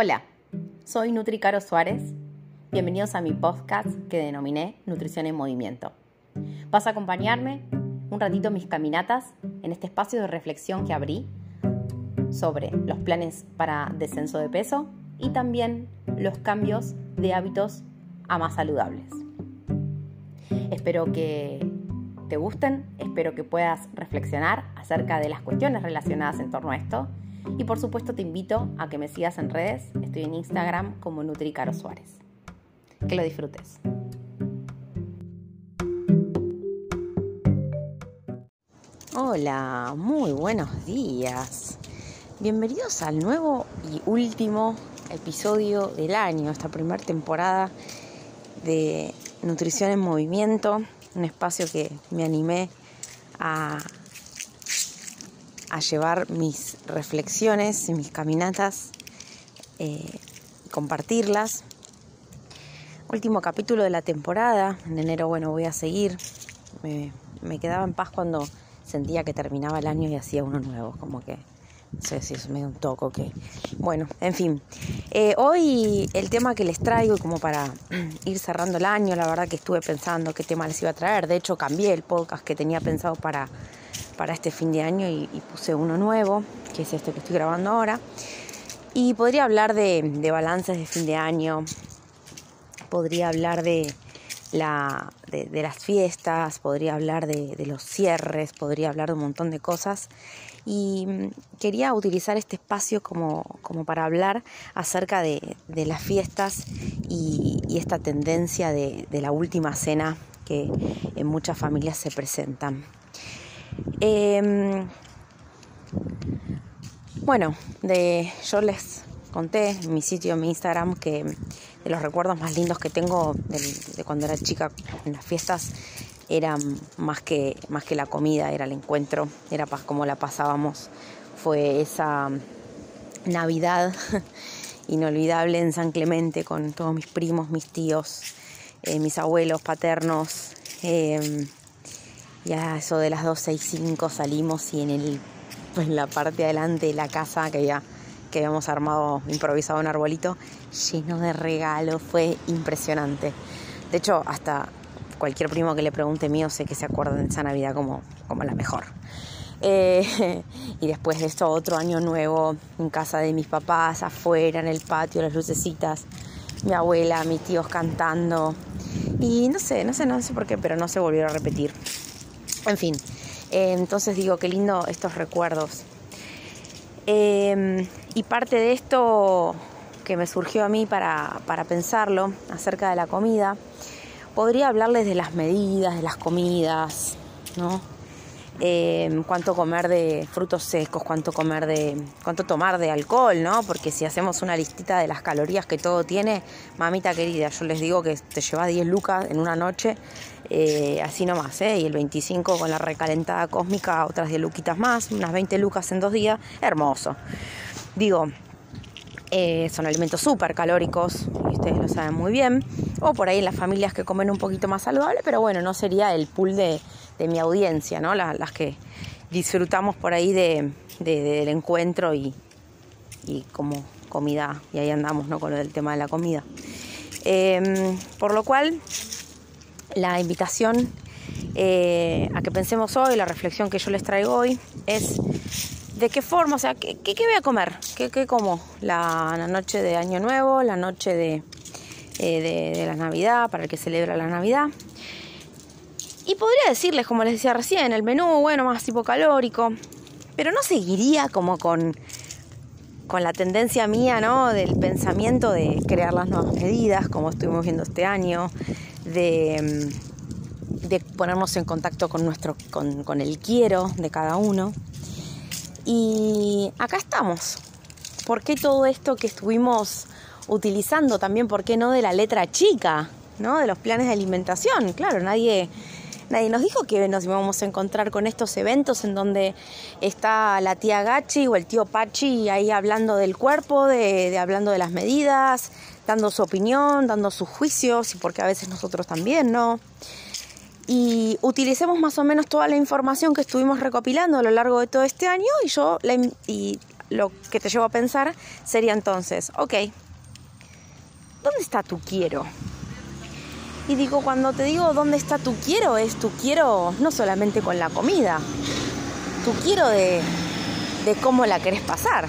Hola, soy Nutri Caro Suárez. Bienvenidos a mi podcast que denominé Nutrición en Movimiento. Vas a acompañarme un ratito en mis caminatas en este espacio de reflexión que abrí sobre los planes para descenso de peso y también los cambios de hábitos a más saludables. Espero que te gusten, espero que puedas reflexionar acerca de las cuestiones relacionadas en torno a esto y por supuesto te invito a que me sigas en redes, estoy en Instagram como Nutricaro Suárez. Que lo disfrutes. Hola, muy buenos días. Bienvenidos al nuevo y último episodio del año, esta primera temporada de Nutrición en Movimiento, un espacio que me animé a, a llevar mis reflexiones y mis caminatas, eh, compartirlas. Último capítulo de la temporada, en enero bueno voy a seguir, me, me quedaba en paz cuando sentía que terminaba el año y hacía uno nuevo, como que no sé si es medio un toco que. Bueno, en fin. Eh, hoy el tema que les traigo, como para ir cerrando el año, la verdad que estuve pensando qué tema les iba a traer. De hecho, cambié el podcast que tenía pensado para, para este fin de año y, puse uno nuevo, que es este que estoy grabando ahora. Y podría hablar de, balances de fin de año, podría hablar de, la, de, las fiestas, podría hablar de, de, los cierres, podría hablar de un montón de cosas y mm, quería utilizar este espacio como, para hablar acerca de, las fiestas y, esta tendencia de, la última cena que en muchas familias se presentan. Em, bueno, de, yo les conté en mi sitio, en mi Instagram, que de los recuerdos más lindos que tengo de cuando era chica en las fiestas era más que, más que la comida, era el encuentro, era como la pasábamos. Fue esa Navidad inolvidable en San Clemente con todos mis primos, mis tíos, eh, mis abuelos paternos. Eh, ya eso de las 12 y 5 salimos y en, el, en la parte de adelante de la casa que, ya, que habíamos armado, improvisado un arbolito, lleno de regalos, fue impresionante. De hecho, hasta cualquier primo que le pregunte mío sé que se acuerda de esa Navidad como, como la mejor. Eh, y después de esto, otro año nuevo en casa de mis papás, afuera, en el patio, las lucecitas, mi abuela, mis tíos cantando. Y no sé, no sé, no sé por qué, pero no se volvió a repetir. En fin, eh, entonces digo, qué lindo estos recuerdos. Eh, y parte de esto que me surgió a mí para, para pensarlo acerca de la comida podría hablarles de las medidas, de las comidas, ¿no? Eh, cuánto comer de frutos secos, cuánto comer de, cuánto tomar de alcohol, ¿no? Porque si hacemos una listita de las calorías que todo tiene, mamita querida, yo les digo que te lleva 10 lucas en una noche, eh, así nomás, ¿eh? Y el 25 con la recalentada cósmica, otras 10 luquitas más, unas 20 lucas en dos días, hermoso. Digo, eh, son alimentos súper calóricos, y ustedes lo saben muy bien, o por ahí en las familias que comen un poquito más saludable, pero bueno, no sería el pool de, mi audiencia, ¿no? las que disfrutamos por ahí de, del encuentro y, como comida, y ahí andamos, ¿no? Con el tema de la comida. Em, por lo cual, la invitación eh, a que pensemos hoy, la reflexión que yo les traigo hoy, es ¿De qué forma? O sea, ¿qué, voy a comer? ¿Qué, como? La, noche de Año Nuevo, la noche eh, de, la Navidad, para el que celebra la Navidad. Y podría decirles, como les decía recién, el menú, bueno, más hipocalórico, pero no seguiría como con, con la tendencia mía, ¿no? Del pensamiento de crear las nuevas medidas, como estuvimos viendo este año, de, de ponernos en contacto con, nuestro, con, con el quiero de cada uno. Y acá estamos. ¿Por qué todo esto que estuvimos utilizando también, por qué no de la letra chica, ¿no? De los planes de alimentación. Claro, nadie, nadie nos dijo que nos íbamos a encontrar con estos eventos en donde está la tía Gachi o el tío Pachi ahí hablando del cuerpo, de, hablando de las medidas, dando su opinión, dando sus juicios, y porque a veces nosotros también, ¿no? y utilicemos más o menos toda la información que estuvimos recopilando a lo largo de todo este año y yo y lo que te llevo a pensar sería entonces, ok, ¿dónde está tu quiero? Y digo, cuando te digo dónde está tu quiero, es tu quiero no solamente con la comida, tu quiero de, de cómo la querés pasar,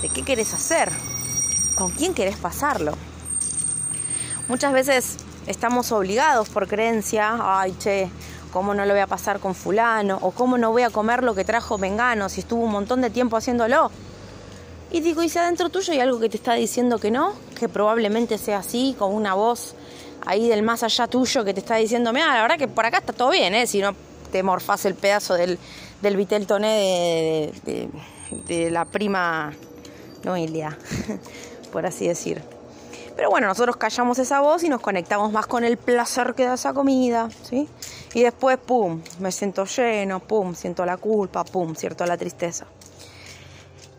de qué querés hacer, con quién querés pasarlo. Muchas veces estamos obligados por creencia, ay che, ¿cómo no lo voy a pasar con fulano? ¿O cómo no voy a comer lo que trajo Mengano si estuvo un montón de tiempo haciéndolo? Y digo, ¿y si adentro tuyo hay algo que te está diciendo que no? Que probablemente sea así, con una voz ahí del más allá tuyo que te está diciendo, mira, la verdad que por acá está todo bien, ¿eh? Si no te morfás el pedazo del, del Vitel Toné de, de, la prima Noelia, por así decir. Pero bueno, nosotros callamos esa voz y nos conectamos más con el placer que da esa comida, ¿sí? Y después, pum, me siento lleno, pum, siento la culpa, pum, siento la tristeza.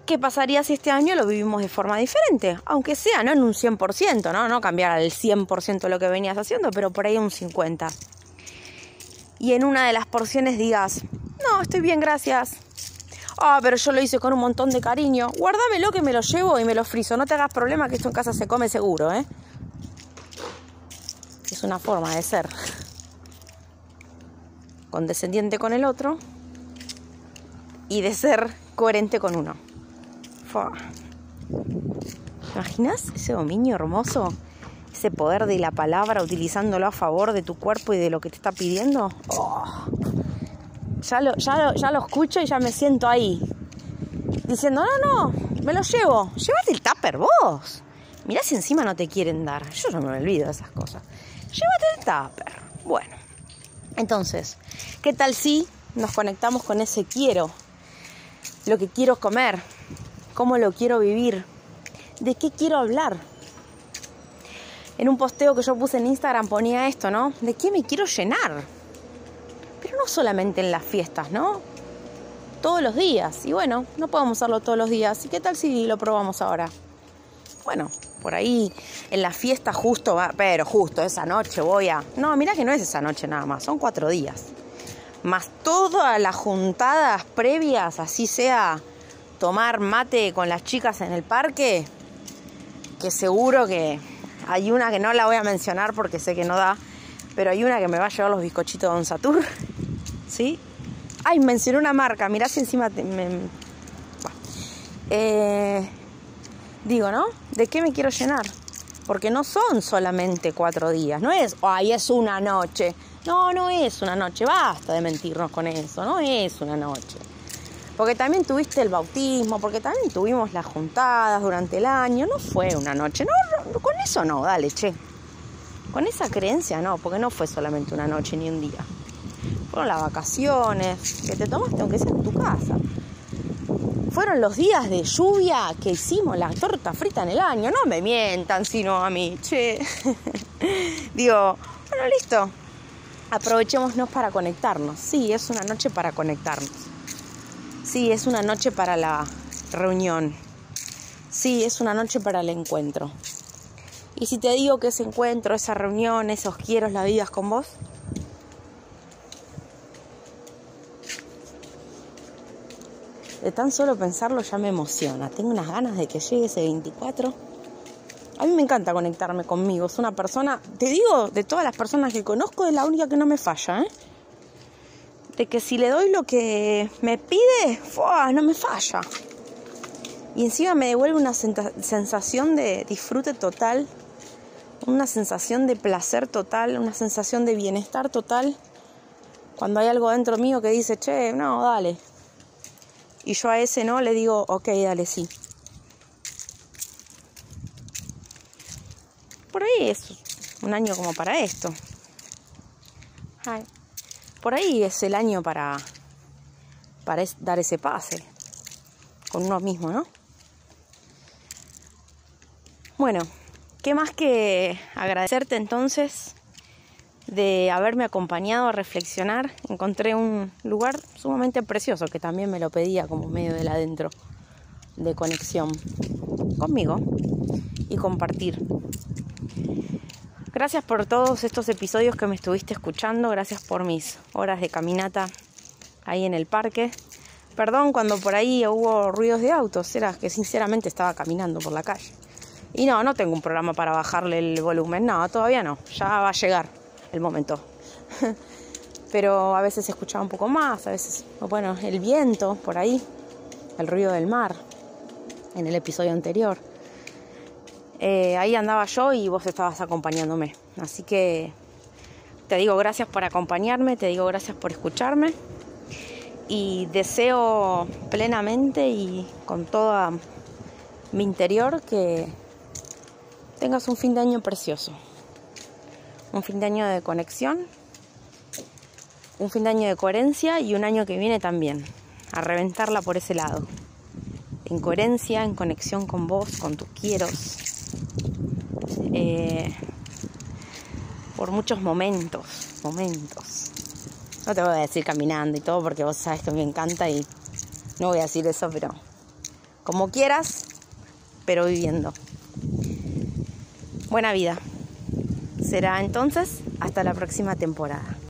¿Qué pasaría si este año lo vivimos de forma diferente? Aunque sea, no en un 100%, ¿no? No cambiar al 100% lo que venías haciendo, pero por ahí un 50%. Y en una de las porciones digas, no, estoy bien, gracias. Ah, pero yo lo hice con un montón de cariño. Guárdamelo que me lo llevo y me lo friso. No te hagas problema que esto en casa se come seguro, ¿eh? Es una forma de ser condescendiente con el otro y de ser coherente con uno. Imaginas ese dominio hermoso? Ese poder de la palabra utilizándolo a favor de tu cuerpo y de lo que te está pidiendo. Oh. Ya, lo, ya, ya lo escucho y ya me siento ahí. Diciendo, no, no, me lo llevo. Llévate el tupper vos. Mirá si encima no te quieren dar. Yo no me olvido de esas cosas. Llévate el tupper. Bueno, entonces, ¿qué tal si nos conectamos con ese quiero? Lo que quiero comer, cómo lo quiero vivir, de qué quiero hablar. En un posteo que yo puse en Instagram ponía esto, ¿no? ¿De qué me quiero llenar? Pero no solamente en las fiestas, ¿no? Todos los días. Y bueno, no podemos hacerlo todos los días. ¿Y qué tal si lo probamos ahora? Bueno, por ahí en la fiesta justo, pero justo esa noche voy a... No, mira que no es esa noche nada más, son cuatro días. Más todas las juntadas previas, así sea tomar mate con las chicas en el parque, que seguro que hay una que no la voy a mencionar porque sé que no da, pero hay una que me va a llevar los bizcochitos de Don Satur, ¿sí? Ay, mencioné una marca, mirá si encima me... Eh, digo, ¿no? ¿De qué me quiero llenar? Porque no son solamente cuatro días, no es, ay, es una noche. No, no es una noche, basta de mentirnos con eso, no es una noche. Porque también tuviste el bautismo, porque también tuvimos las juntadas durante el año, no fue una noche, no, con eso no, dale, che. Con esa creencia no, porque no fue solamente una noche ni un día. Fueron las vacaciones que te tomaste aunque sea en tu casa fueron los días de lluvia que hicimos la torta frita en el año. No me mientan, sino a mí. Che. Digo, bueno, listo. Aprovechémonos para conectarnos. Sí, es una noche para conectarnos. Sí, es una noche para la reunión. Sí, es una noche para el encuentro. Y si te digo que ese encuentro, esa reunión, esos quiero la vidas con vos, De tan solo pensarlo ya me emociona. Tengo unas ganas de que llegue ese 24. A mí me encanta conectarme conmigo. Es una persona, te digo, de todas las personas que conozco, es la única que no me falla. ¿eh? De que si le doy lo que me pide, no me falla. Y encima me devuelve una sensación de disfrute total, una sensación de placer total, una sensación de bienestar total. Cuando hay algo dentro mío que dice, che, no, dale, y yo a ese no le digo, ok, dale, sí. Por ahí es un año como para esto. Por ahí es el año para, para dar ese pase con uno mismo, ¿no? Bueno, ¿qué más que agradecerte entonces de haberme acompañado a reflexionar, encontré un lugar sumamente precioso que también me lo pedía como medio del adentro de conexión conmigo y compartir. Gracias por todos estos episodios que me estuviste escuchando, gracias por mis horas de caminata ahí en el parque, Perdón cuando por ahí hubo ruidos de autos, era que sinceramente estaba caminando por la calle. Y no, no tengo un programa para bajarle el volumen, no, todavía no, ya va a llegar el momento. Pero a veces escuchaba un poco más, a veces, bueno, el viento por ahí, el ruido del mar, en el episodio anterior. Eh, ahí andaba yo y vos estabas acompañándome. Así que te digo gracias por acompañarme, te digo gracias por escucharme. Y deseo plenamente y con toda mi interior que tengas un fin de año precioso, un fin de año de conexión, un fin de año de coherencia y un año que viene también, a reventarla por ese lado, en coherencia, en conexión con vos, con tus quieros, eh, por muchos momentos, momentos. No te voy a decir caminando y todo porque vos sabes que me encanta y no voy a decir eso, pero como quieras, pero viviendo. Buena vida. Será entonces hasta la próxima temporada.